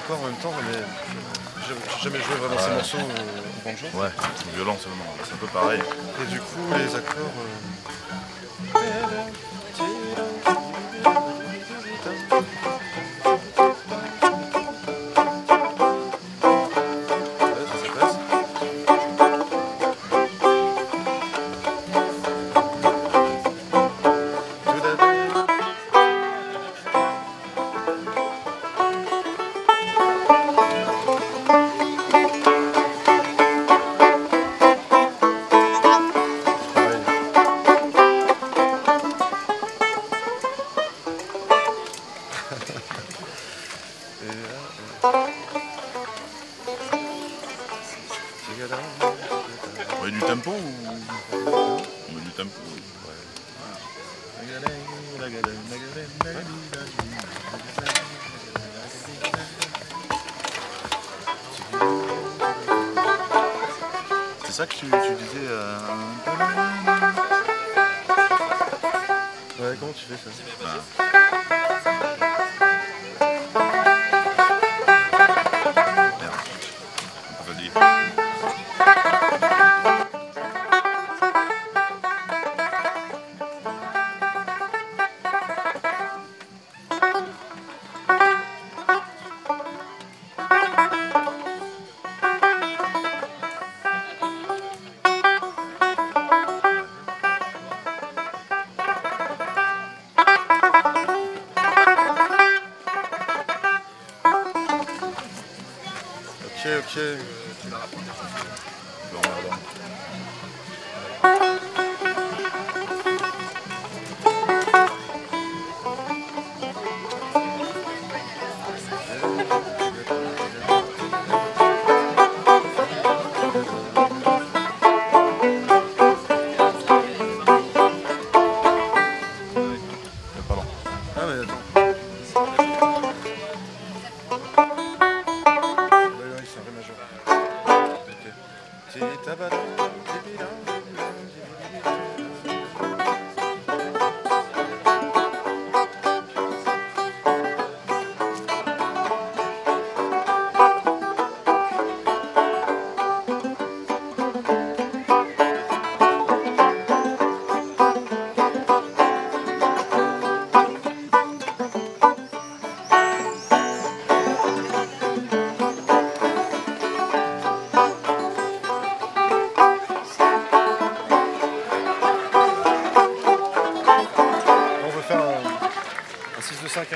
accords en même temps, mais j'ai jamais joué vraiment ces morceaux au, au banjo. Ouais, c'est violent seulement. C'est un peu pareil. Et du coup, les accords. euh,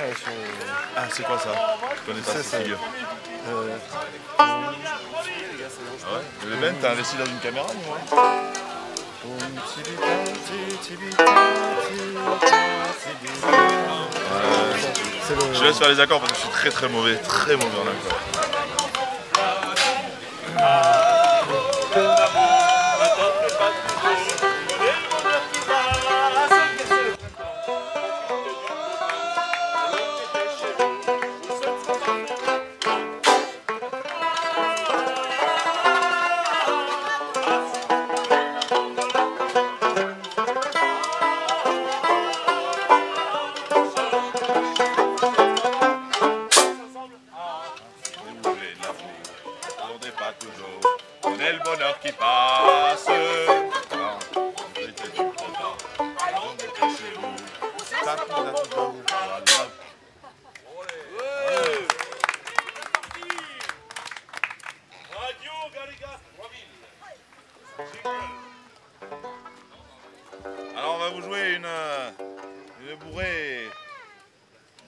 un 6 de 5 sur le- Ah, c'est quoi ça? Je connais pas C'est cette ça. figure. euh, Ah ouais? Le Ben, t'as investi dans une caméra le- Je laisse faire les accords parce que je suis très très mauvais, très mauvais en accords.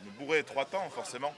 Une bourrée trois temps forcément.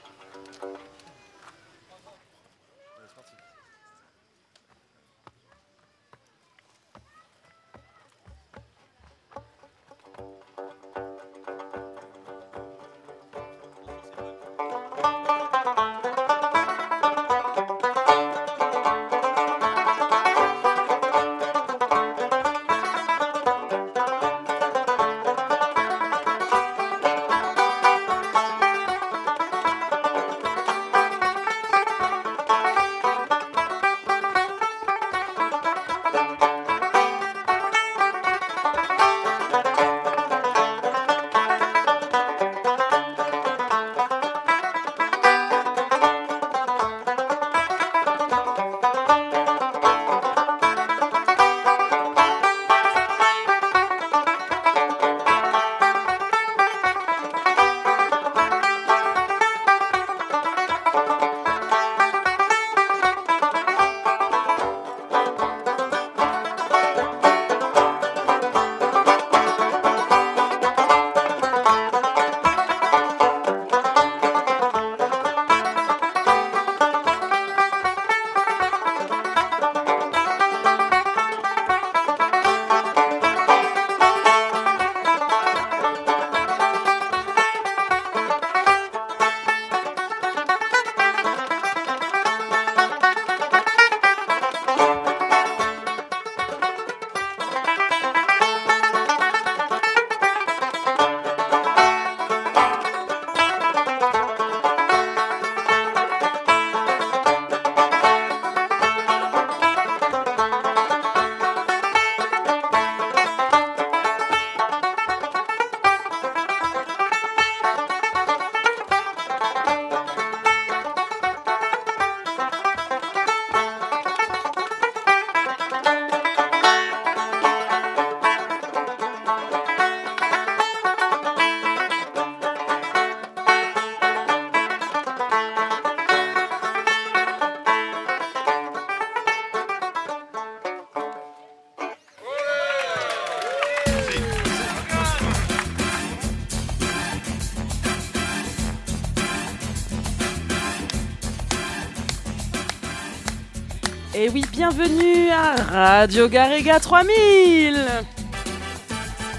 Radio Garriga 3000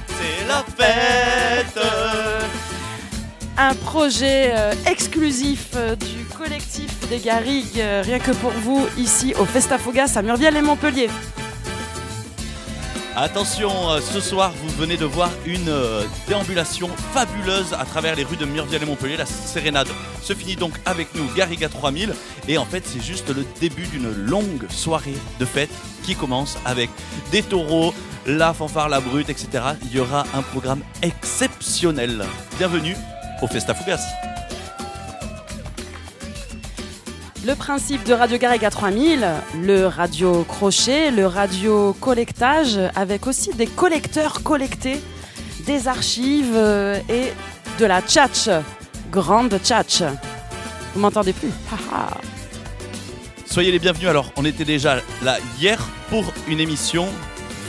C'est la fête Un projet euh, exclusif euh, du collectif des Garrigues, euh, rien que pour vous, ici au Festa Fougas à Murviel et Montpellier. Attention, euh, ce soir, vous venez de voir une euh, déambulation fabuleuse à travers les rues de Murviel et Montpellier. La sérénade se finit donc avec nous, Garriga 3000. Et en fait, c'est juste le début d'une longue soirée de fête qui commence avec des taureaux, la fanfare, la brute, etc. Il y aura un programme exceptionnel. Bienvenue au Festa Fugas. Le principe de Radio Garriga 3000, le radio crochet, le radio collectage, avec aussi des collecteurs collectés, des archives euh, et de la tchatch, grande tchatch. Vous m'entendez plus? Soyez les bienvenus. Alors, on était déjà là hier pour une émission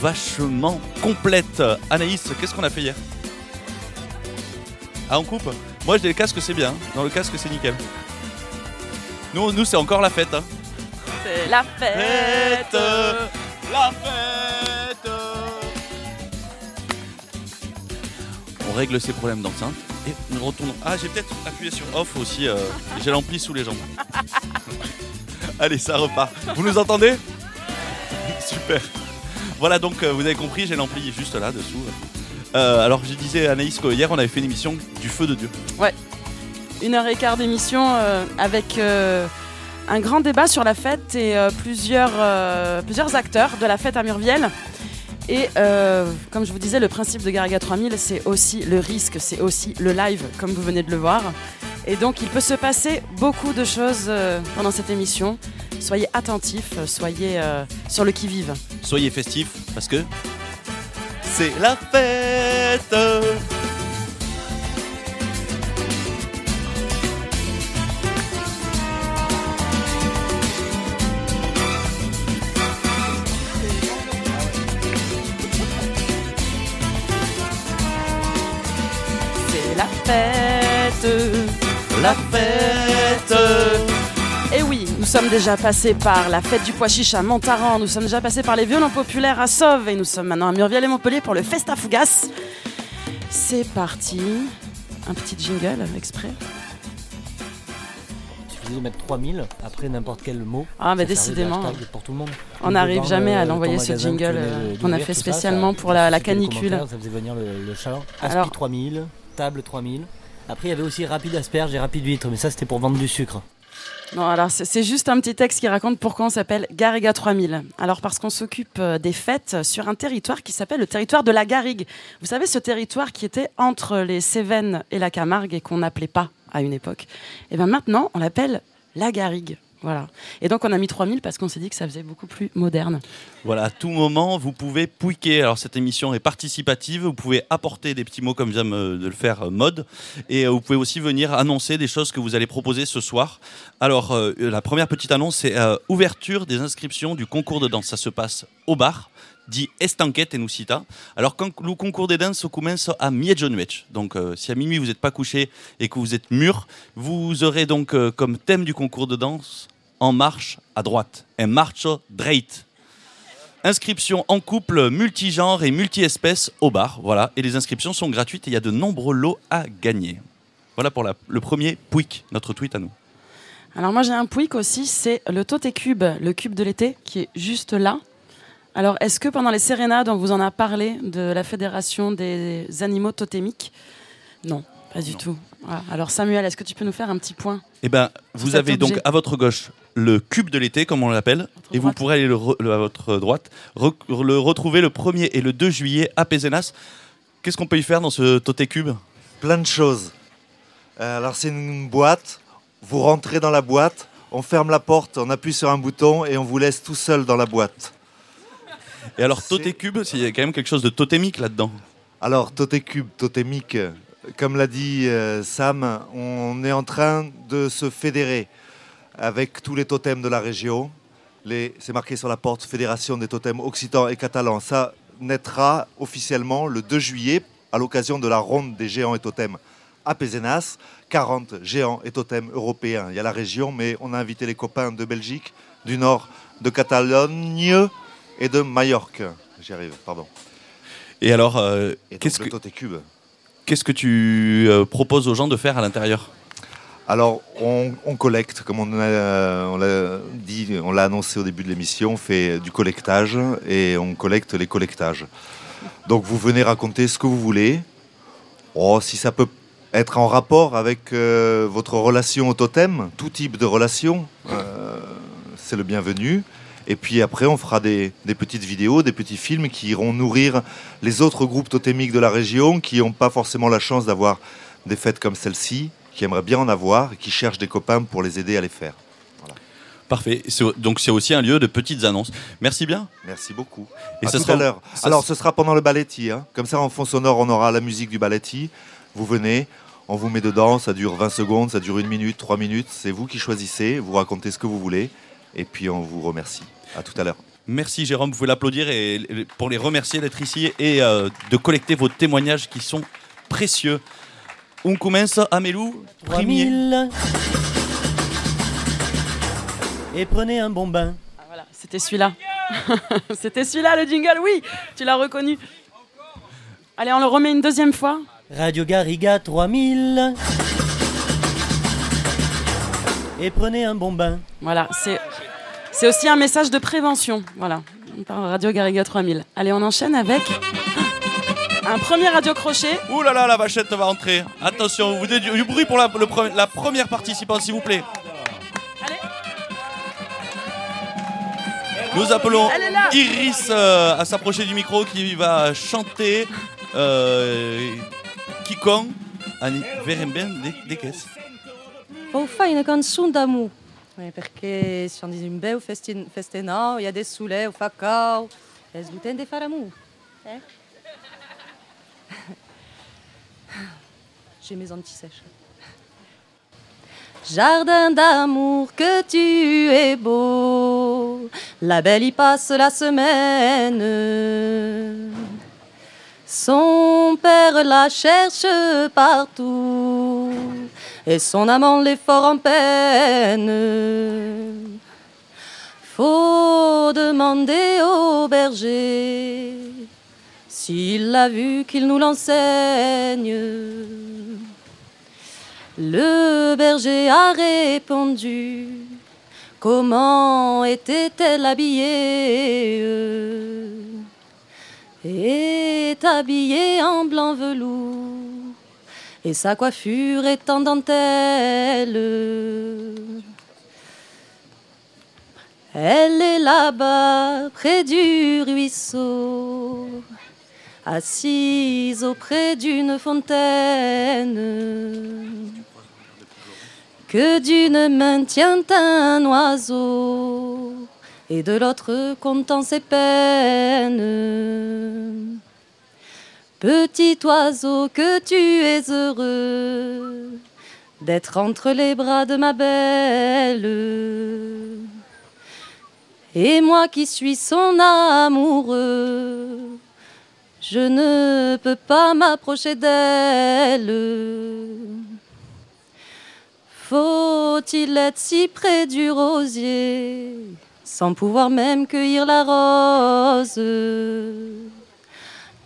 vachement complète. Anaïs, qu'est-ce qu'on a fait hier? Ah, on coupe? Moi, j'ai le casque, c'est bien. Dans le casque, c'est nickel. Nous, nous c'est encore la fête. hein. C'est la fête La fête On règle ces problèmes d'enceinte et nous retournons. Ah, j'ai peut-être appuyé sur off aussi. euh, j'ai l'ampli sous les jambes. Allez, ça repart. Vous nous entendez? Super. Voilà, donc euh, vous avez compris, j'ai l'ampli juste là dessous. Euh, alors, je disais à Anaïs qu'hier, on avait fait une émission du feu de Dieu. Une heure et quart d'émission euh, avec euh, un grand débat sur la fête et euh, plusieurs, acteurs de la fête à Murviel. Et comme je vous disais, le principe de Garriga 3000, c'est aussi le risque, c'est aussi le live, comme vous venez de le voir. Et donc, il peut se passer beaucoup de choses pendant cette émission. Soyez attentifs, soyez sur le qui-vive. Soyez festifs parce que c'est la fête. La fête. Et oui, nous sommes déjà passés par la fête du pois chiche à Montaran, nous sommes déjà passés par les violons populaires à Sauve et nous sommes maintenant à Murviel et Montpellier pour le Festa Fougas. C'est parti. Un petit jingle exprès. Il suffisait de mettre 3000 après n'importe quel mot. Ah, mais de décidément. pour tout le monde. On n'arrive jamais à le- l'envoyer ce jingle euh, qu'on a fait ça, spécialement ça- pour la, la canicule. Ça faisait venir le, le chat. Aspi Alors- 3000, table 3000. Après, il y avait aussi rapide asperge et rapide huître, mais ça c'était pour vendre du sucre. Non, alors c'est juste un petit texte qui raconte pourquoi on s'appelle Garriga 3000. Alors parce qu'on s'occupe euh, des fêtes sur un territoire qui s'appelle le territoire de la Garrigue. Vous savez, ce territoire qui était entre les Cévennes et la Camargue et qu'on n'appelait pas à une époque. Et bien maintenant, on l'appelle la Garrigue. Voilà. Et donc on a mis 3000 parce qu'on s'est dit que ça faisait beaucoup plus moderne. Voilà, à tout moment, vous pouvez pouiquer. Alors, cette émission est participative. Vous pouvez apporter des petits mots comme vient me- de le faire euh, Mode. Et euh, vous pouvez aussi venir annoncer des choses que vous allez proposer ce soir. Alors, euh, la première petite annonce, c'est euh, ouverture des inscriptions du concours de danse. Ça se passe au bar, dit Estanquet et Nusita. Alors, quand le concours de danse commence à miejonuech. Donc, euh, si à minuit vous n'êtes pas couché et que vous êtes mûr, vous aurez donc euh, comme thème du concours de danse En marche à droite. En marcho dreit. Inscription en couple multigenre et multi-espèces au bar. Voilà. Et les inscriptions sont gratuites et il y a de nombreux lots à gagner. Voilà pour le premier Pouic, notre tweet à nous. Alors moi j'ai un pouic aussi, c'est le Toté Cube, le cube de l'été qui est juste là. Alors est-ce que pendant les sérénades on vous en a parlé de la fédération des animaux totémiques? Non, pas du tout. Voilà. Alors Samuel, est-ce que tu peux nous faire un petit point Eh ben, vous avez donc à votre gauche le cube de l'été, comme on l'appelle, et vous pourrez aller le re- le- à votre droite re- le retrouver le 1er et le 2 juillet à Pézenas. Qu'est-ce qu'on peut y faire dans ce Toté Cube? Plein de choses. Euh, alors c'est une boîte, vous rentrez dans la boîte, on ferme la porte, on appuie sur un bouton et on vous laisse tout seul dans la boîte. Et alors, C'est- Toté Cube, il y a quand même quelque chose de totémique là-dedans? Alors Totécube, totémique, euh, comme l'a dit euh, Sam, on est en train de se fédérer avec tous les totems de la région. C'est marqué sur la porte Fédération des totems occitans et catalans. Ça naîtra officiellement le 2 juillet à l'occasion de la ronde des géants et totems à Pézenas. 40 géants et totems européens. Il y a la région, mais on a invité les copains de Belgique, du Nord, de Catalogne et de Majorque. J'y arrive, pardon. Et alors, euh, qu'est-ce le que. Qu'est-ce que tu euh, proposes aux gens de faire à l'intérieur? Alors, on, collecte, comme on l'a dit, on l'a annoncé au début de l'émission, on fait du collectage et on collecte les collectages. Donc, vous venez raconter ce que vous voulez. Oh, si ça peut être en rapport avec euh, votre relation au totem, tout type de relation, euh, c'est le bienvenu. Et puis après, on fera des, des petites vidéos, des petits films qui iront nourrir les autres groupes totémiques de la région qui n'ont pas forcément la chance d'avoir des fêtes comme celle-ci, qui aimeraient bien en avoir et qui cherchent des copains pour les aider à les faire. Parfait. Donc c'est aussi un lieu de petites annonces. Merci bien. Merci beaucoup. Et à ça tout sera- à l'heure. Alors, ce sera pendant le balletti. hein. Comme ça, en fond sonore, on aura la musique du balletti. Vous venez, on vous met dedans. Ça dure 20 secondes, ça dure une minute, 3 minutes. C'est vous qui choisissez. Vous racontez ce que vous voulez. Et puis, on vous remercie. À tout à l'heure. Merci Jérôme, vous pouvez l'applaudir et, pour les remercier d'être ici et euh, de collecter vos témoignages qui sont précieux. On commence, Amelou, premier. 3000. Et prenez un bon bain. Ah, voilà, c'était celui-là. c'était celui-là le jingle, oui, tu l'as reconnu. Allez, on le remet une deuxième fois. Radio Garriga 3000. Et prenez un bon bain. Voilà, c'est c'est aussi un message de prévention. Voilà, par Radio Garriga 3000. Allez, on enchaîne avec un premier radio crochet. Ouh là là, la vachette va entrer. Attention, vous donnez du, du bruit pour la, le pre- la première participante, s'il vous plaît. Allez. Nous appelons. Iris euh, à s'approcher du micro qui va chanter euh, Annie des, des caisses. D'amore. Eh, perché siamo in un bel festin- festenão, il y a des soulets au facao. Es du temps de faire l'amour. Eh? J'ai mes antisèches. Jardin d'amour, que tu es beau. La belle y passe la semaine. Son père la cherche partout et son amant l'est fort en peine. Faut demander au berger s'il l'a vu qu'il nous l'enseigne. Le berger a répondu Comment était-elle habillée? Est habillée en blanc velours et sa coiffure est en dentelle. Elle est là-bas, près du ruisseau, assise auprès d'une fontaine. Que d'une main tient un oiseau, et de l'autre comptant ses peines. Petit oiseau, que tu es heureux d'être entre les bras de ma belle. Et moi qui suis son amoureux, je ne peux pas m'approcher d'elle. Faut-il être si près du rosier sans pouvoir même cueillir la rose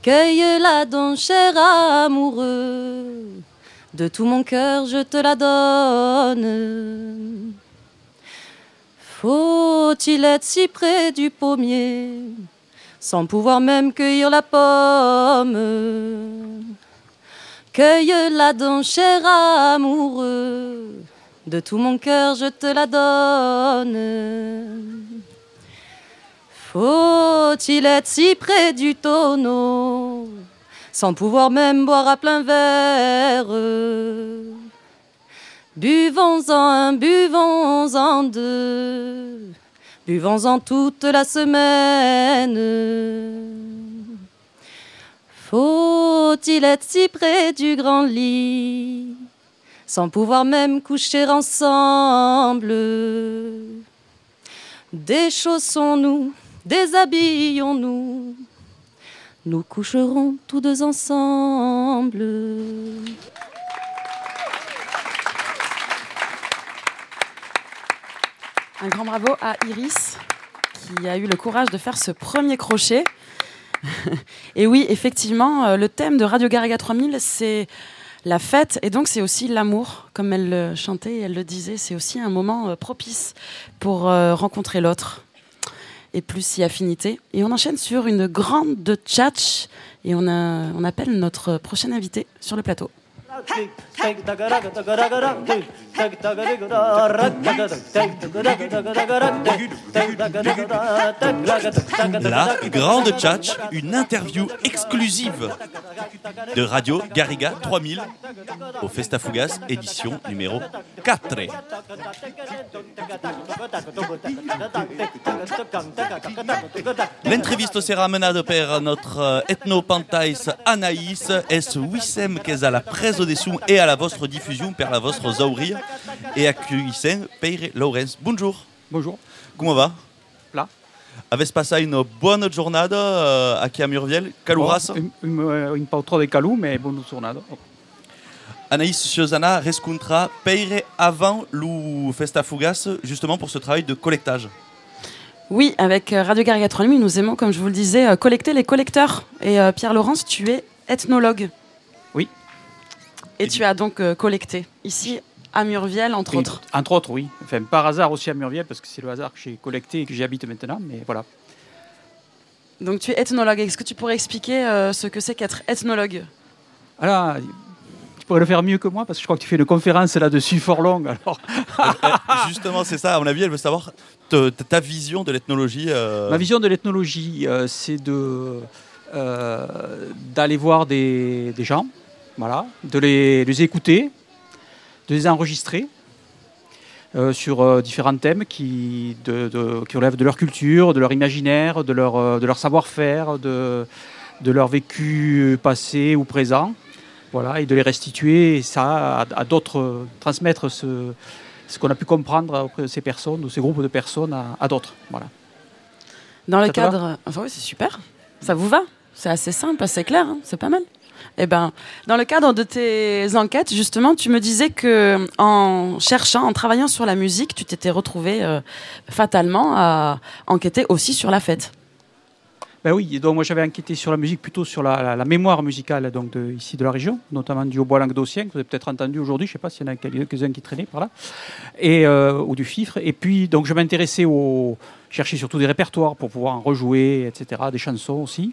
Cueille-la donc, cher amoureux, de tout mon cœur je te la donne. Faut-il être si près du pommier, sans pouvoir même cueillir la pomme? Cueille-la donc, cher amoureux, de tout mon cœur je te la donne. Faut-il être si près du tonneau, sans pouvoir même boire à plein verre? Buvons-en un, buvons-en deux, buvons-en toute la semaine. Faut-il être si près du grand lit, sans pouvoir même coucher ensemble? Déchaussons-nous, déshabillons-nous, nous coucherons tous deux ensemble. Un grand bravo à Iris qui a eu le courage de faire ce premier crochet. et oui, effectivement, euh, le thème de Radio Garriga 3000, c'est la fête et donc c'est aussi l'amour, comme elle le chantait et elle le disait, c'est aussi un moment euh, propice pour euh, rencontrer l'autre et plus si affinité. Et on enchaîne sur une grande de tchatch et on, on appelle notre prochain invité sur le plateau. La Grande Tchatch, une interview exclusive de Radio Garriga 3000 au Festa Fugas, édition numéro 4. L'entrevisto sera menada per notre ethnopantais Anaïs, es wissem qu'es à la des sous et à la vostre diffusion per la vostre zaurir et accueillissem Peire Laurens. Bonjour. Bonjour. Comment va? Là. Avez passé une bonne jornada euh, aqui a Murviel, Calouras Oh, un, un, un pau trop de calou, mais bonne jornada. Anaïs Ciosana rescontra Peire avant le Festa Fugas, justement pour ce travail de collectage. Oui, avec euh, Radio 3000, nous aimons, comme je vous le disais, euh, collecter les collecteurs. Et euh, Pierre-Laurence, tu es ethnologue. Et tu as donc euh, collecté ici à Murviel, entre Oui, autres. Entre autres, oui. Enfin, par hasard aussi à Murviel, parce que c'est le hasard que j'ai collecté et que j'y habite maintenant, mais voilà. Donc tu es ethnologue. Est-ce que tu pourrais expliquer euh, ce que c'est qu'être ethnologue? Alors, tu pourrais le faire mieux que moi, parce que je crois que tu fais une conférence là-dessus fort longue. Alors, Euh, justement, c'est ça, à mon avis, elle veut savoir te- ta, ta vision de l'ethnologie. euh, Ma vision de l'ethnologie, euh, c'est de euh, d'aller voir des, des gens, voilà, de les, les écouter, de les enregistrer euh, sur euh, différents thèmes qui, de, de- qui relèvent de leur culture, de leur imaginaire, de leur, euh, de leur savoir-faire, de, de leur vécu passé ou présent, voilà, et de les restituer et ça à, à d'autres, transmettre ce, ce qu'on a pu comprendre auprès de ces personnes ou ces groupes de personnes à, à d'autres, voilà. Dans le cadre. Enfin, oui, c'est super. Ça vous va? C'est assez simple, assez clair, hein, c'est pas mal. Eh ben, dans le cadre de tes enquêtes, justement, tu me disais que en cherchant, en travaillant sur la musique, tu t'étais retrouvé euh, fatalement à enquêter aussi sur la fête. Ben oui, donc moi j'avais enquêté sur la musique, plutôt sur la, mémoire musicale donc ici de la région, notamment du hautbois languedocien, que vous avez peut-être entendu aujourd'hui, je ne sais pas s'il y en a quelques-uns qui traînaient par là, et, euh, ou du fifre. Et puis donc je m'intéressais au. chercher surtout des répertoires pour pouvoir en rejouer, etc., des chansons aussi.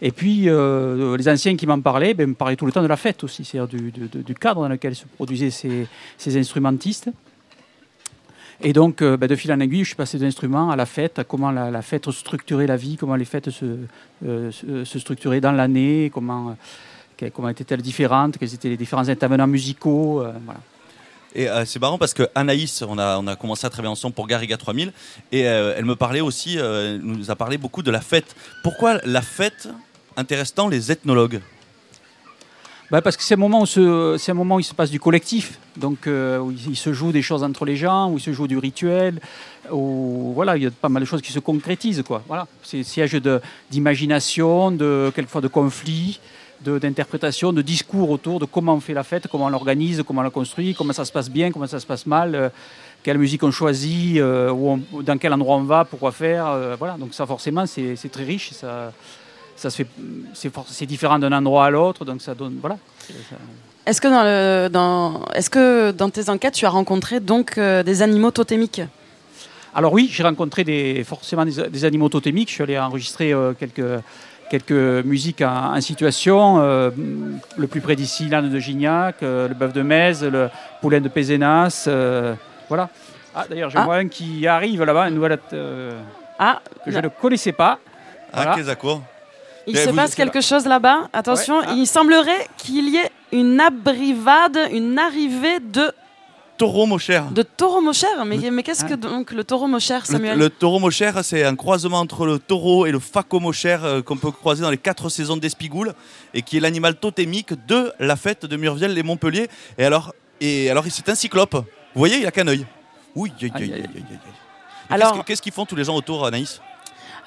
Et puis euh, les anciens qui m'en parlaient, ben, me parlaient tout le temps de la fête aussi, c'est-à-dire du, cadre dans lequel se produisaient ces, instrumentistes. Et donc, euh, ben, de fil en aiguille, je suis passé d'instruments à la fête, à comment la, fête structurait la vie, comment les fêtes se, euh, structuraient dans l'année, comment, comment étaient-elles différentes, quels étaient les différents intervenants musicaux. voilà. Et c'est marrant parce que Anaïs, on a, on a commencé à travailler ensemble pour Garriga 3000 et elle me parlait aussi, nous a parlé beaucoup de la fête. Pourquoi la fête intéresse tant les ethnologues Ben, parce que c'est un, moment où c'est moment où il se passe du collectif, donc euh, où il, se joue des choses entre les gens, où il se joue du rituel, où voilà, il y a pas mal de choses qui se concrétisent. Quoi. Voilà. C'est siège de- d'imagination, de, quelquefois de conflits, de- d'interprétation, de, discours autour de comment on fait la fête, comment on l'organise, comment on la construit, comment ça se passe bien, comment ça se passe mal, euh, quelle musique on choisit, euh, dans quel endroit on va, pourquoi faire. euh, voilà. Donc ça forcément c'est c'est très riche. Ça, ça se fait, c'est différent d'un endroit à l'autre, donc ça donne voilà. Ça- Est-ce que dans, le, dans, est-ce que dans tes enquêtes, tu as rencontré donc euh, des animaux totémiques? Alors oui, j'ai rencontré des, forcément des, des animaux totémiques. Je suis allé enregistrer euh, quelques, quelques musiques en, en situation. euh, le plus près d'ici, l'âne de Gignac, euh, le bœuf de Metz, le poulain de Pézenas. euh, voilà. Ah, d'ailleurs, j'en Ah. vois un qui arrive là-bas, une nouvelle euh, Ah, que je ne connaissais pas. Voilà. Ah, Kezako. Il Mais se passe quelque chose là-bas. Attention, Ouais, ah. il semblerait qu'il y ait une abrivade, une arrivée de, Taureau Mocher. de taureau mocher. Mais, mais qu'est-ce que donc le taureau mocher, Le, Samuel? le taureau Mocher, c'est un croisement entre le taureau et le faco Mocher euh, qu'on peut croiser dans les quatre saisons d'Espigoule et qui est l'animal totémique de la fête de Murviel et Montpellier. Et alors, et alors c'est un cyclope. Vous voyez, il a qu'un œil. Oui, aïe, aïe, aïe. Et Alors- qu'est-ce que- Qu'est-ce qu'ils font tous les gens autour, Anaïs?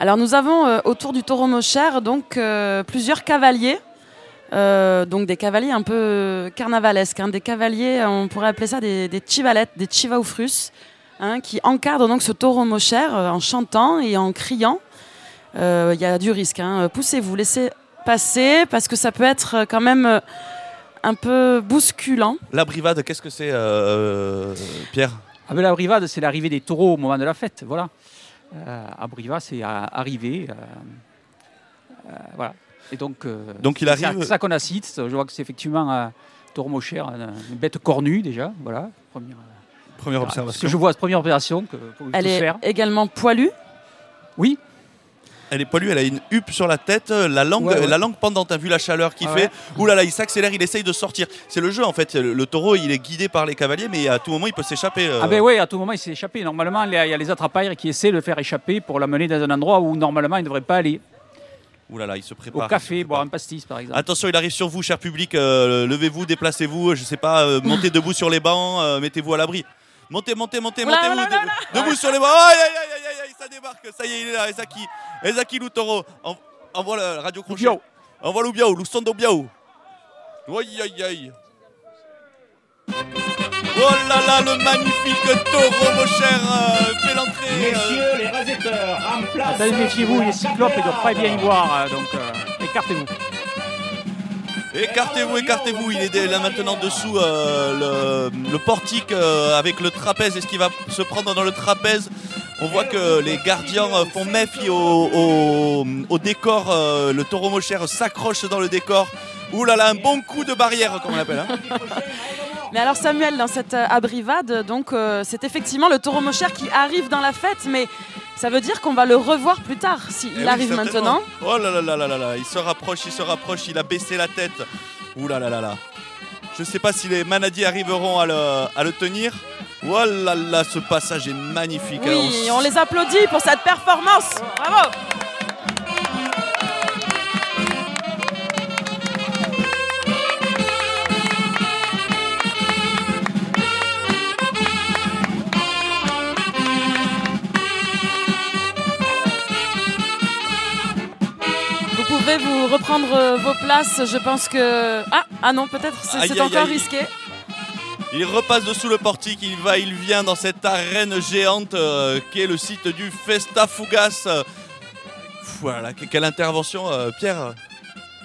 Alors nous avons euh, autour du taureau mocher donc euh, plusieurs cavaliers. Euh, donc des cavaliers un peu carnavalesques, hein, des cavaliers, on pourrait appeler ça des, des chivalettes, des chivaufrus, hein, qui encadre donc ce taureau mochère en chantant et en criant. Euh, Il y a du risque. hein. Poussez-vous, laissez passer parce que ça peut être quand même un peu bousculant. La brivade, qu'est-ce que c'est, euh, Pierre? Ah ben, la brivade, c'est l'arrivée des taureaux au moment de la fête, voilà. Euh, à Briva, c'est à- arriver. euh, euh, voilà. Et donc, euh, Donc il c'est arrive- à ça qu'on assiste. Je vois que c'est effectivement un- une bête cornue déjà. Voilà. Première, Première observation. Ce que je vois, première opération que Elle est faire. également poilue? Oui. Elle est poilue, elle a une huppe sur la tête, euh, la langue, Ouais, ouais. la langue pendante. T'as vu la chaleur qu'il Ah fait? Ouh là là, il s'accélère, il essaye de sortir. C'est le jeu en fait. Le, le taureau, il est guidé par les cavaliers, mais à tout moment, il peut s'échapper. euh. Ah ben oui, à tout moment, il s'est échappé. Normalement, il y a les attrapailleurs qui essaient de le faire échapper pour l'amener dans un endroit où normalement il ne devrait pas aller. Ouh là là, il se prépare. Au café, boire un pastis, par exemple. Attention, il arrive sur vous, cher public. euh, Levez-vous, déplacez-vous. Je sais pas, euh, montez debout sur les bancs, mettez-vous à l'abri. Montez, montez, montez, Oula, montez-vous. oula, debout- sur les bancs. Aïe, aïe, aïe, aïe, aïe, aïe, ça débarque. Ça y est, il est là. Ezaki, Ezaki Loutoro. En- Envoie le radio crochet. Envoie le biao, Lustondo biao. Aïe, aïe, aïe. Oh là là, le magnifique taureau, mon cher, euh, fait l'entrée. euh, les récepteurs, en place. Attendez, méfiez-vous, les cyclopes ne doivent pas bien y voir, euh, donc euh, écartez-vous. Écartez-vous, écartez-vous. Il est là maintenant dessous euh, le, portique euh, avec le trapèze. Est-ce qu'il va se prendre dans le trapèze? On voit que les gardiens euh, font méfie au, décor. le taureau mochère s'accroche dans le décor. Ouh là là, un bon coup de barrière, comme on l'appelle. hein. Mais alors Samuel, dans cette abrivade, donc c'est effectivement le taureau mochère qui arrive dans la fête, mais ça veut dire qu'on va le revoir plus tard s'il Eh oui, arrive maintenant. Oh là là là là là là, il se rapproche, il se rapproche, il a baissé la tête. Ouh là là là là. Je sais pas si les manadiers arriveront à le, à le tenir. Oh là là, ce passage est magnifique. Oui, On on les applaudit pour cette performance. Bravo. Pouvez vous reprendre euh, vos places. Je pense que ah ah non peut-être c'est encore aïe. risqué. Il repasse dessous le portique, il va, il vient dans cette arène géante euh, qui est le site du Festa Fugas. Voilà, que- quelle intervention, euh, Pierre.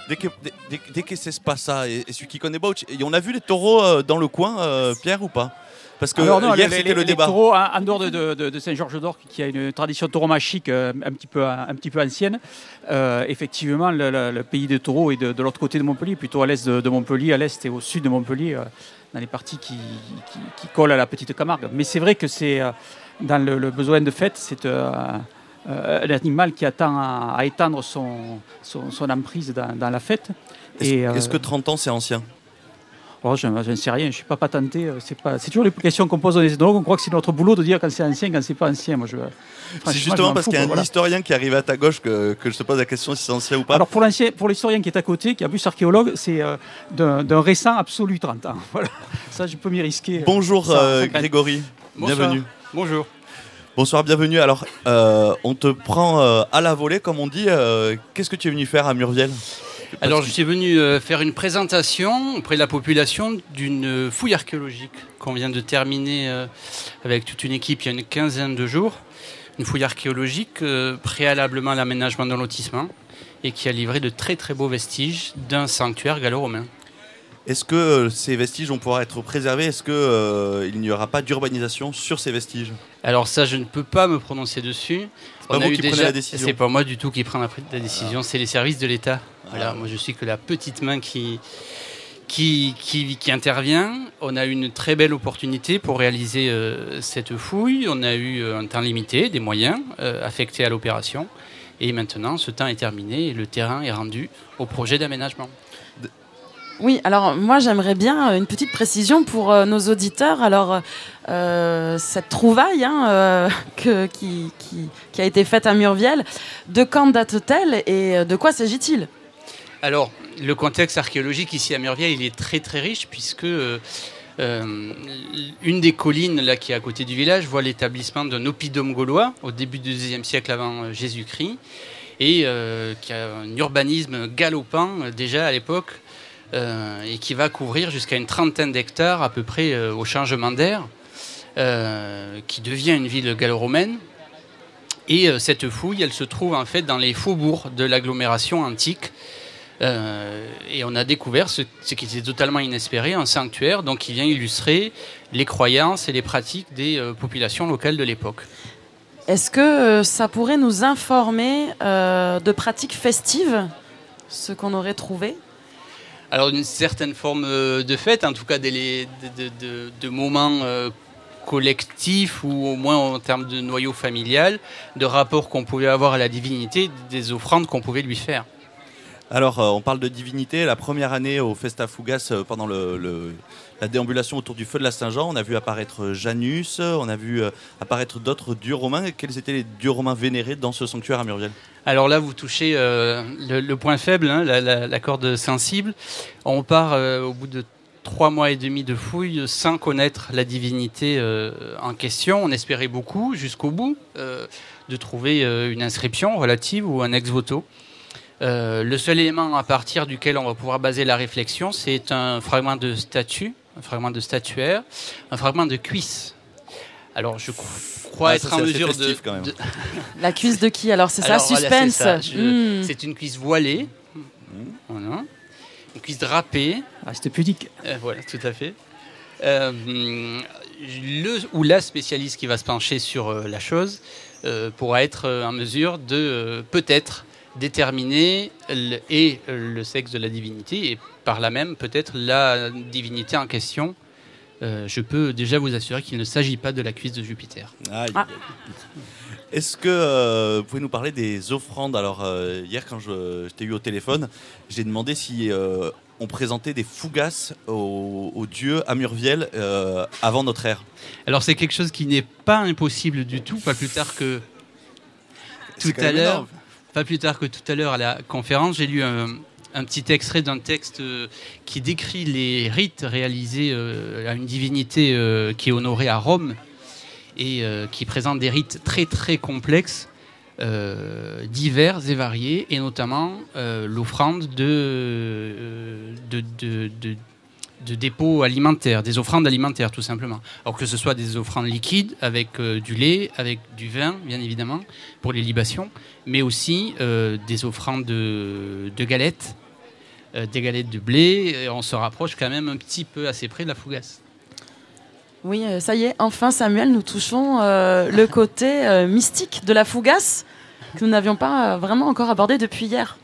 Dès que, dès, dès- dès que c'est pas ça, et, et celui qui connaît Bouch, on a vu les taureaux euh, dans le coin, Pierre, ou pas? Parce que Alors non, hier c'était le débat. taureaux, en, dehors de, de- de- de Saint-Georges-d'Or, qui a une tradition tauromachique euh, un, petit peu, un, petit peu ancienne, euh, effectivement, le, le- le pays des taureaux est de, de l'autre côté de Montpellier, plutôt à l'est de, Montpellier, à l'est et au sud de Montpellier, euh, dans les parties qui, qui- qui collent à la petite Camargue. Mais c'est vrai que c'est euh, dans le, le besoin de fête, c'est un animal qui attend à, à étendre son, son, son emprise dans, dans la fête. Est-ce que 30 ans c'est ancien? Oh, je ne sais rien, je ne suis pas patenté. euh, C'est pas, c'est toujours les questions qu'on pose aux ethnologues. On croit que c'est notre boulot de dire quand c'est ancien, quand c'est pas ancien. Moi, je, C'est je justement m'en parce fous, qu'il y a un voilà. historien qui arrive à ta gauche que, que je te pose la question si c'est ancien ou pas. Alors pour l'ancien, pour l'historien qui est à côté, qui a plus archéologue, c'est euh, d'un, d'un récent absolu 30 ans. Voilà. Ça, je peux m'y risquer. Bonjour Ça- euh, craint. Grégory, Bonsoir. bienvenue. Bonjour. Bonsoir, bienvenue. Alors, euh, on te prend euh, à la volée, comme on dit. Euh, Qu'est-ce que tu es venu faire à Murviel Alors, je suis venu euh, faire une présentation auprès de la population d'une fouille archéologique qu'on vient de terminer euh, avec toute une équipe il y a une quinzaine de jours. Une fouille archéologique euh, préalablement à l'aménagement d'un lotissement et qui a livré de très très beaux vestiges d'un sanctuaire gallo-romain. Est-ce que euh, ces vestiges vont pouvoir être préservés? Est-ce qu'il n'y aura pas d'urbanisation sur ces vestiges? Alors ça, je ne peux pas me prononcer dessus. C'est pas vous qui prenez la décision. C'est pas moi du tout qui prends la, la décision, c'est les services de l'État. Voilà, moi je suis que la petite main qui, qui, qui, qui intervient. On a eu une très belle opportunité pour réaliser euh, cette fouille. On a eu euh, un temps limité, des moyens euh, affectés à l'opération. Et maintenant, ce temps est terminé et le terrain est rendu au projet d'aménagement. Oui, alors moi j'aimerais bien une petite précision pour euh, nos auditeurs. Alors euh, cette trouvaille hein, euh, qui, a été faite à Murviel, de quand date-t-elle et de quoi s'agit-il? Alors, le contexte archéologique ici à Murviel, il est très très riche puisque euh, une des collines là qui est à côté du village voit l'établissement d'un oppidum gaulois au début du deuxième siècle avant Jésus-Christ et qui a un urbanisme galopant déjà à l'époque et qui va couvrir jusqu'à une trentaine d'hectares à peu près au changement d'air. Euh, qui devient une ville gallo-romaine. Et euh, cette fouille, elle se trouve en fait dans les faubourgs de l'agglomération antique. Euh, et on a découvert ce, ce qui était totalement inespéré, un sanctuaire donc qui vient illustrer les croyances et les pratiques des euh, populations locales de l'époque. Est-ce que euh, ça pourrait nous informer de pratiques festives, ce qu'on aurait trouvé? Alors une certaine forme de fête, en tout cas des, les- de, de- de- de moments collectifs ou au moins en termes de noyau familial, de rapports qu'on pouvait avoir à la divinité, des offrandes qu'on pouvait lui faire. Alors, euh, on parle de divinité. La première année au Festa Fugas, euh, pendant le, le- la déambulation autour du feu de la Saint-Jean, on a vu apparaître Janus, on a vu euh, apparaître d'autres dieux romains. Quels étaient les dieux romains vénérés dans ce sanctuaire à Murviel Alors là, vous touchez euh, le, le point faible, hein, la, la- la corde sensible. On part euh, au bout de trois mois et demi de fouilles sans connaître la divinité euh, en question. On espérait beaucoup jusqu'au bout euh, de trouver euh, une inscription relative ou un ex voto. Euh, le seul élément à partir duquel on va pouvoir baser la réflexion, c'est un fragment de statue, un fragment de statuaire, un fragment de cuisse. Alors je cro- crois Ah, être en mesure de, festif, quand même. de- La cuisse de qui Alors c'est ça, voilà, suspense. c'est ça. Je- Hmm. C'est une cuisse voilée. Voilà. Une cuisse drapée. Ah, c'était pudique. Euh, voilà, tout à fait. Euh, le ou la spécialiste qui va se pencher sur euh, la chose pourra être en mesure de peut-être déterminer le, et le sexe de la divinité et par là même peut-être la divinité en question. Euh, je peux déjà vous assurer qu'il ne s'agit pas de la cuisse de Jupiter. Ah. Est-ce que euh, vous pouvez nous parler des offrandes? Alors, euh, hier, quand je, je t'ai eu au téléphone, j'ai demandé si euh, on présentait des fougasses aux, aux dieux à Murviel euh, avant notre ère. Alors c'est quelque chose qui n'est pas impossible du tout, pas plus tard que tout à l'heure. Pas plus tard que tout à l'heure à la conférence, j'ai lu un, un petit extrait d'un texte euh, qui décrit les rites réalisés euh, à une divinité euh, qui est honorée à Rome et qui présente des rites très très complexes, divers et variés, et notamment l'offrande de, de, de, de- de dépôts alimentaires, des offrandes alimentaires tout simplement. Alors que ce soit des offrandes liquides avec euh, du lait, avec du vin bien évidemment pour les libations, mais aussi euh, des offrandes de, galettes, euh, des galettes de blé. Et on se rapproche quand même un petit peu assez près de la fougasse. Oui, ça y est, enfin Samuel, nous touchons le côté mystique de la fougasse que nous n'avions pas vraiment encore abordé depuis hier.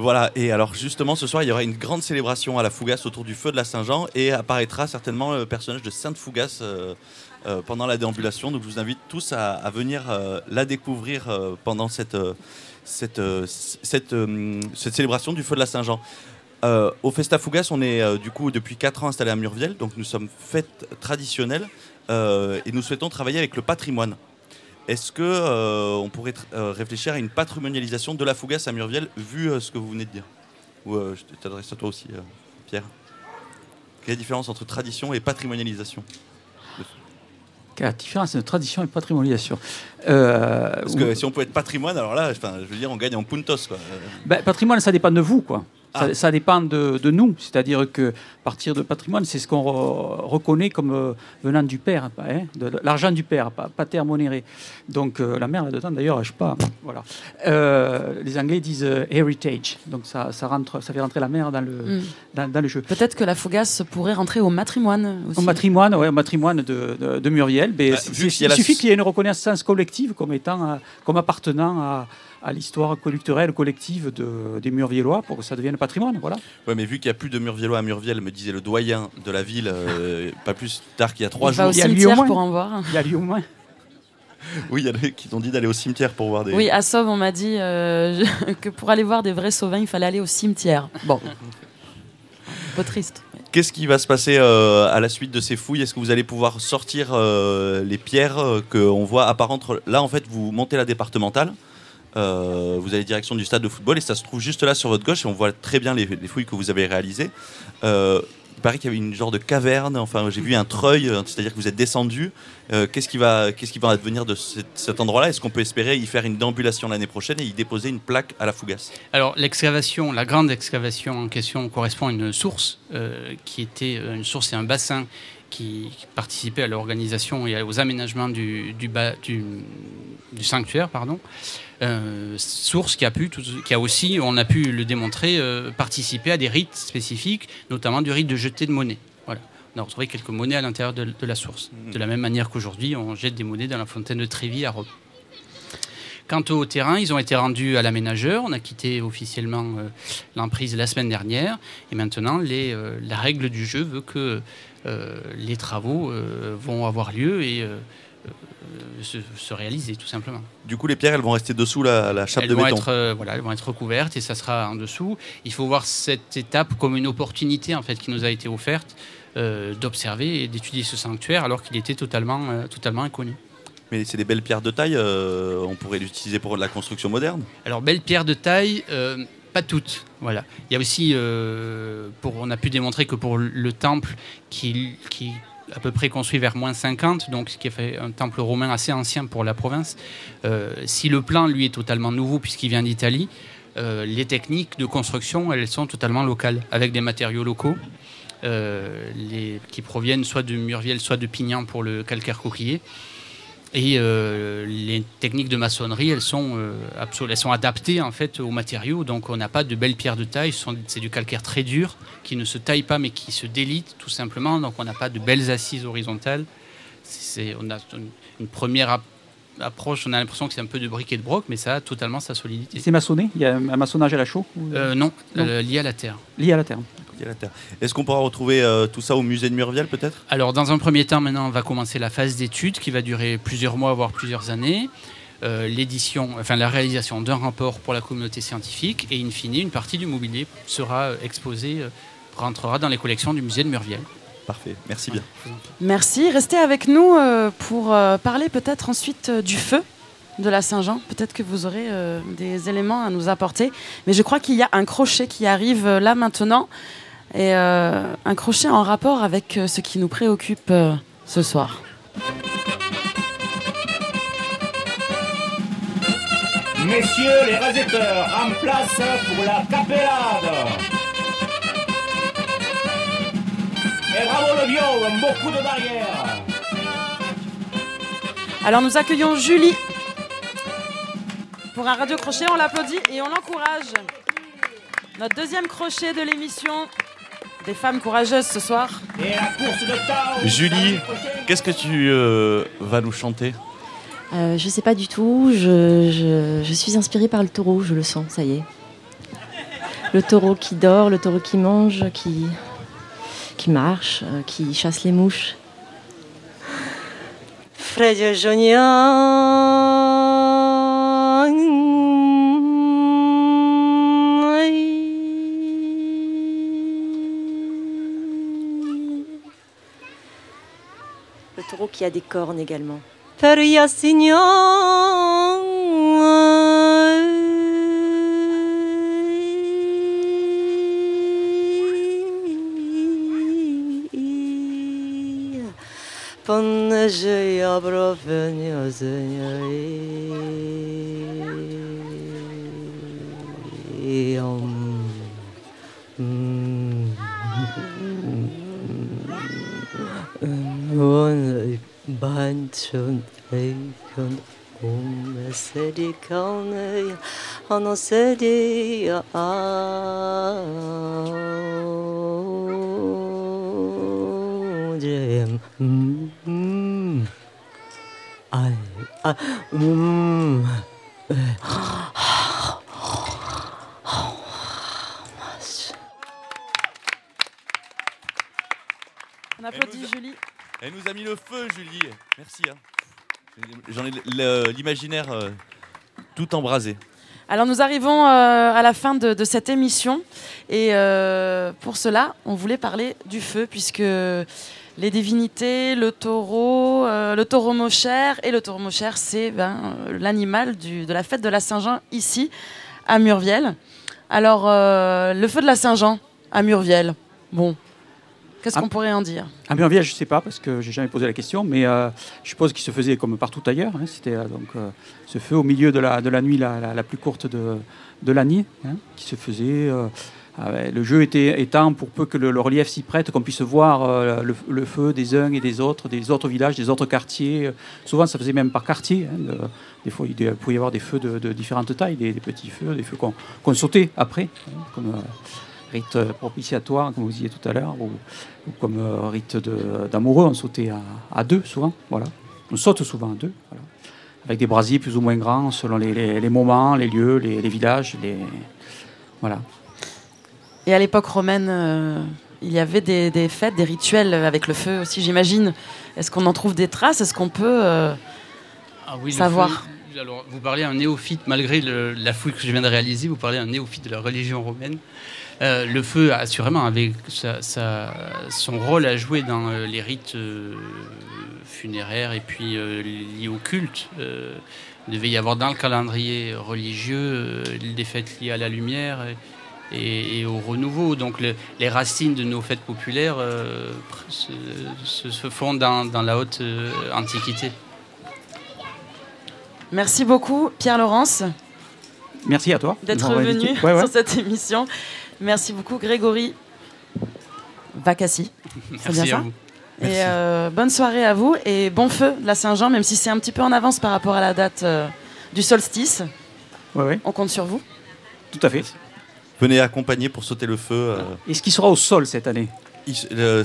Voilà, et alors justement ce soir il y aura une grande célébration à la Fougasse autour du feu de la Saint-Jean et apparaîtra certainement le personnage de Sainte Fougasse euh, euh, pendant la déambulation. Donc je vous invite tous à, venir euh, la découvrir pendant cette, célébration du feu de la Saint-Jean. Au Festa Fougasse, on est du coup depuis 4 ans installé à Murviel, donc nous sommes fêtes traditionnelles euh, et nous souhaitons travailler avec le patrimoine. Est-ce que euh, on pourrait euh, réfléchir à une patrimonialisation de la Fougasse à Murviel, vu euh, ce que vous venez de dire? Ou je t'adresse à toi aussi, Pierre. Quelle est la différence entre tradition et patrimonialisation? Quelle est la différence entre tradition et patrimonialisation? Euh, Parce que si on peut être patrimoine, alors là, je veux dire, on gagne en puntos. Quoi. Ben, patrimoine, ça dépend de vous, quoi. Ça, Ah. ça dépend de, de nous. C'est-à-dire que partir de patrimoine, c'est ce qu'on re- reconnaît comme euh, venant du père, pas, hein, de l'argent du père, pas, pater monere. Donc euh, la mère là-dedans, d'ailleurs, je sais pas. Voilà. Euh, les Anglais disent euh, heritage. Donc ça, ça rentre, ça fait rentrer la mère dans le, Hmm. dans, dans le jeu. Peut-être que la fougasse pourrait rentrer au matrimoine aussi. Au matrimoine, ouais, au matrimoine de, de, de Muriel, ben, Bah, il la- suffit qu'il y ait une reconnaissance collective comme étant, euh, comme appartenant à, à l'histoire culturelle collective de, des Murviellois pour que ça devienne patrimoine. Voilà. Ouais, mais vu qu'il n'y a plus de Murviellois à Murviel, me disait le doyen de la ville, euh, pas plus tard qu'il y a trois va jours. au Il y a lieu au cimetière moins. pour en voir. Il y a lieu au moins. Oui, il y en a qui t'ont dit d'aller au cimetière pour voir des. Oui, à Sauve, on m'a dit euh, que pour aller voir des vrais sauvins, il fallait aller au cimetière. Bon. Un peu triste. Qu'est-ce qui va se passer euh, à la suite de ces fouilles? Est-ce que vous allez pouvoir sortir euh, les pierres euh, qu'on voit apparaître Là, en fait, vous montez la départementale. Euh, vous allez direction du stade de football et ça se trouve juste là sur votre gauche et on voit très bien les, les fouilles que vous avez réalisées. Euh, il paraît qu'il y avait une genre de caverne, enfin j'ai vu un treuil, euh, c'est-à-dire que vous êtes descendu. Qu'est-ce qui va, qu'est-ce qui va advenir de cet, endroit-là? Est-ce qu'on peut espérer y faire une déambulation l'année prochaine et y déposer une plaque à la Fougasse? Alors l'excavation, la grande excavation en question correspond à une source qui était une source et un bassin qui, qui participait à l'organisation et aux aménagements du- du sanctuaire, pardon. Euh, source qui a pu, tout- qui a aussi, on a pu le démontrer, euh, participer à des rites spécifiques, notamment du rite de jeter de monnaie. Voilà. On a retrouvé quelques monnaies à l'intérieur de, de la source. De la même manière qu'aujourd'hui, on jette des monnaies dans la fontaine de Trévis à Rome. Quant au terrain, ils ont été rendus à l'aménageur. On a quitté officiellement euh, l'emprise la semaine dernière. Et maintenant, les, euh, la règle du jeu veut que euh, les travaux vont avoir lieu et se, se réaliser, tout simplement. Du coup, les pierres, elles vont rester dessous la, la chape elles de vont béton. Être, euh, voilà, elles vont être recouvertes et ça sera en dessous. Il faut voir cette étape comme une opportunité en fait, qui nous a été offerte euh, d'observer et d'étudier ce sanctuaire alors qu'il était totalement, euh, totalement inconnu. Mais c'est des belles pierres de taille, euh, on pourrait l'utiliser pour de la construction moderne. Alors, belles pierres de taille, euh, pas toutes. Voilà. Il y a aussi, euh, pour, on a pu démontrer que pour le temple qui, à peu près construit vers moins 50, donc ce qui fait un temple romain assez ancien pour la province, euh, si le plan lui est totalement nouveau puisqu'il vient d'Italie, euh, les techniques de construction, elles sont totalement locales, avec des matériaux locaux. euh, qui proviennent soit de Murviel, soit de Pignan pour le calcaire coquillé. Et euh, les techniques de maçonnerie, elles sont, euh, elles sont adaptées en fait aux matériaux. Donc on n'a pas de belles pierres de taille. C'est du calcaire très dur qui ne se taille pas mais qui se délite tout simplement. Donc on n'a pas de belles assises horizontales. On a une, première approche. On a l'impression que c'est un peu de briques et de broc, mais ça a totalement sa solidité. C'est maçonné? Il y a un maçonnage à la chaux ou- Euh, non, Non. euh, lié à la terre. Lié à la terre. Lié à la terre. Est-ce qu'on pourra retrouver euh, tout ça au musée de Murviel peut-être? Alors, dans un premier temps, maintenant, on va commencer la phase d'étude qui va durer plusieurs mois, voire plusieurs années. Euh, L'édition, enfin la réalisation d'un rapport pour la communauté scientifique et in fine, une partie du mobilier sera exposée, euh, rentrera dans les collections du musée de Murviel. Parfait, merci bien. Merci. Restez avec nous euh, pour euh, parler peut-être ensuite euh, du feu de la Saint-Jean. Peut-être que vous aurez des éléments à nous apporter. Mais je crois qu'il y a un crochet qui arrive là maintenant. Et un crochet en rapport avec ce qui nous préoccupe ce soir. Messieurs les résultats, en place pour la capellade. Et bravo le bio, beaucoup de barrières. Alors nous accueillons Julie pour un radio crochet. On l'applaudit et on l'encourage. Notre deuxième crochet de l'émission des femmes courageuses ce soir. Et la course de Tao. Julie, qu'est-ce que tu euh, vas nous chanter? Euh, je sais pas du tout. Je, je- je suis inspirée par le taureau, je le sens, ça y est. Le taureau qui dort, le taureau qui mange, qui, qui marche, euh, qui chasse les mouches. Fredio Le taureau qui a des cornes également. Feria Signor nadzieja prowadzi One bunch of bacon Ume sedi kalne Ano sedi Ano On applaudit Julie. Elle nous a mis le feu, Julie. Merci. hein. J'en ai le- l'imaginaire euh, tout embrasé. Alors nous arrivons euh, à la fin de, de cette émission et euh, pour cela on voulait parler du feu puisque les divinités, le taureau, euh, le taureau mochère et le taureau mochère c'est ben, euh, l'animal de la fête de la Saint-Jean ici à Murviel. Alors euh, le feu de la Saint-Jean à Murviel, bon, qu'est-ce Ah. qu'on pourrait en dire? À Murviel, je ne sais pas parce que j'ai jamais posé la question, mais euh, je suppose qu'il se faisait comme partout ailleurs. hein. C'était donc ce feu au milieu de la, de la nuit la, la- la plus courte de, de l'année, hein, qui se faisait le jeu était, étant pour peu que le, relief s'y prête, qu'on puisse voir euh, le, feu des uns et des autres, des autres villages, des autres quartiers. Souvent, ça faisait même par quartier. hein, de- des fois, il pouvait y avoir des feux de, différentes tailles, des, petits feux, des feux qu'on sautait après, hein, comme euh, rite euh, propitiatoire, comme vous disiez tout à l'heure, ou, comme rite d'amoureux, on sautait à, deux souvent. Voilà. On saute souvent à deux. Avec des brasiers plus ou moins grands selon les, moments, les lieux, les, villages. Voilà. Et à l'époque romaine, euh, il y avait des, des fêtes, des rituels avec le feu aussi, j'imagine. Est-ce qu'on en trouve des traces? Est-ce qu'on peut euh, Ah oui, savoir? feu, alors, vous parlez à un néophyte, malgré le- la fouille que je viens de réaliser, vous parlez à un néophyte de la religion romaine. Euh, le feu, assurément, avait sa- sa- son rôle à jouer dans les rites funéraires et puis liés au culte. Il devait y avoir dans le calendrier religieux des fêtes liées à la lumière et, et- et au renouveau. Donc le- les racines de nos fêtes populaires euh, se, se- se font dans, dans la haute euh, antiquité. Merci beaucoup, Pierre-Laurence, Merci à toi. d'être venu invité. Ouais, ouais. sur cette émission. Merci beaucoup, Grégory Vacassi. C'est bien à ça vous. Et euh, bonne soirée à vous et bon feu la Saint-Jean, même si c'est un petit peu en avance par rapport à la date euh, du solstice. Ouais, ouais, On compte sur vous. tout à fait. Venez accompagner pour sauter le feu. euh, Est-ce qu'il sera au sol cette année le-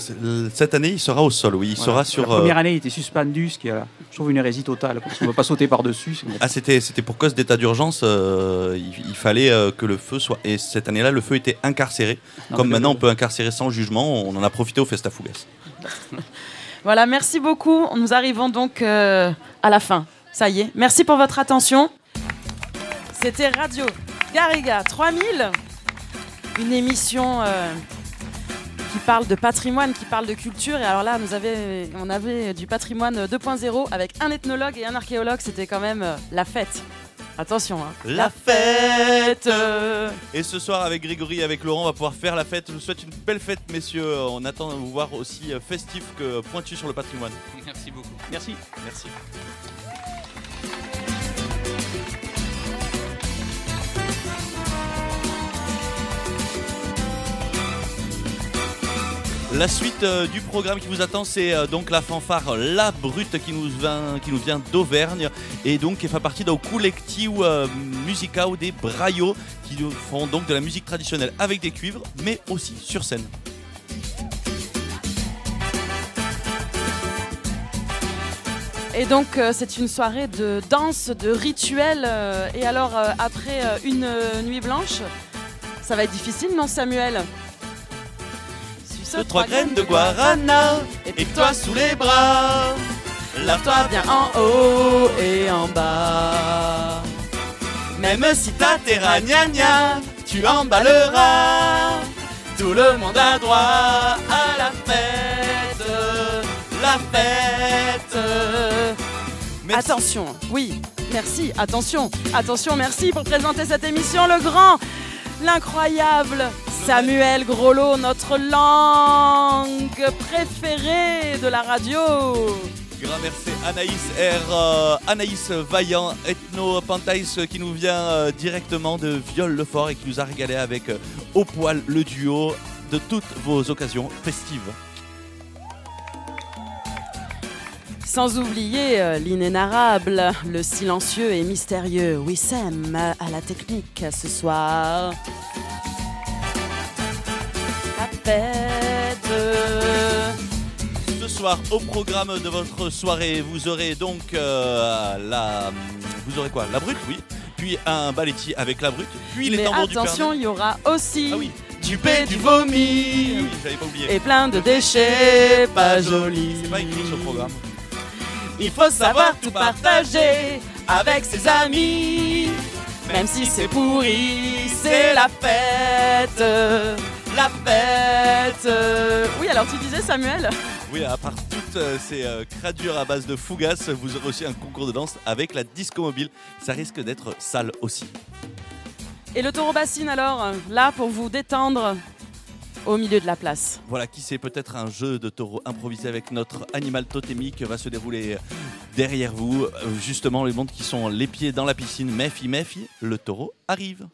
cette année, il sera au sol, oui. Il Voilà. sera sur. La première euh, année, il était suspendu, ce qui est, je trouve, une hérésie totale. Parce qu'on ne veut pas sauter par-dessus. Ah, c'était, c'était pour cause d'état d'urgence. euh, il, il fallait euh, que le feu soit. Et cette année-là, le feu était incarcéré. Non, Comme maintenant, le- on peut incarcérer sans jugement. On en a profité au Festa Fugas. Voilà, merci beaucoup. Nous arrivons donc euh, à la fin. Ça y est. Merci pour votre attention. C'était Radio Garriga 3000, une émission euh, qui parle de patrimoine, qui parle de culture. Et alors là, nous avait, on avait du patrimoine 2.0 avec un ethnologue et un archéologue. C'était quand même euh, la fête. Attention, hein. La fête Et ce soir, avec Grégory et avec Laurent, on va pouvoir faire la fête. Je vous souhaite une belle fête, messieurs. On attend de vous voir aussi euh, festif que pointu sur le patrimoine. Merci beaucoup. Merci. Merci. La suite euh, du programme qui vous attend, c'est euh, donc la fanfare La Brute qui nous vient, d'Auvergne et donc qui fait partie d'un collectif euh, musical des Braillots qui font donc de la musique traditionnelle avec des cuivres mais aussi sur scène. Et donc c'est une soirée de danse, de rituel. et alors après une nuit blanche, ça va être difficile, non Samuel? Suce De trois graines de guarana et toi sous les bras. Lave-toi bien en haut et en bas. Même si t'as tes ragnagnas, tu emballeras. Tout le monde a droit à la fête, la fête. Attention, oui, merci, attention, attention, merci pour présenter cette émission, le grand, l'incroyable Samuel Grolot, notre langue préférée de la radio. Grand merci Anaïs R, euh, Anaïs Vaillant, Ethno Pantais qui nous vient euh, directement de Viol-le-Fort et qui nous a régalé avec euh, Au poil le duo de toutes vos occasions festives. Sans oublier l'inénarrable, le silencieux et mystérieux Wissem à la technique ce soir. Fête. Ce soir, au programme de votre soirée, vous aurez donc euh, la. Vous aurez quoi? La brute, oui. Puis un baletti avec la brute. Puis les Mais tambours du attention, il y aura aussi Ah oui. du paix, du vomi. vomi Ah oui, j'avais pas oublié. et plein de déchets pas jolis. C'est pas écrit le programme. Il faut savoir tout partager avec ses amis. Même si c'est pourri, c'est la fête. La fête. Oui, alors tu disais Samuel Oui, à part toutes euh, ces euh, cradures à base de fougas, vous aurez aussi un concours de danse avec la disco mobile. Ça risque d'être sale aussi. Et le taureau bassine alors, là pour vous détendre au milieu de la place. Voilà, qui sait, peut-être un jeu de taureau improvisé avec notre animal totémique va se dérouler derrière vous. Euh, Justement, les mondes qui sont les pieds dans la piscine. Méfi, méfi, le taureau arrive.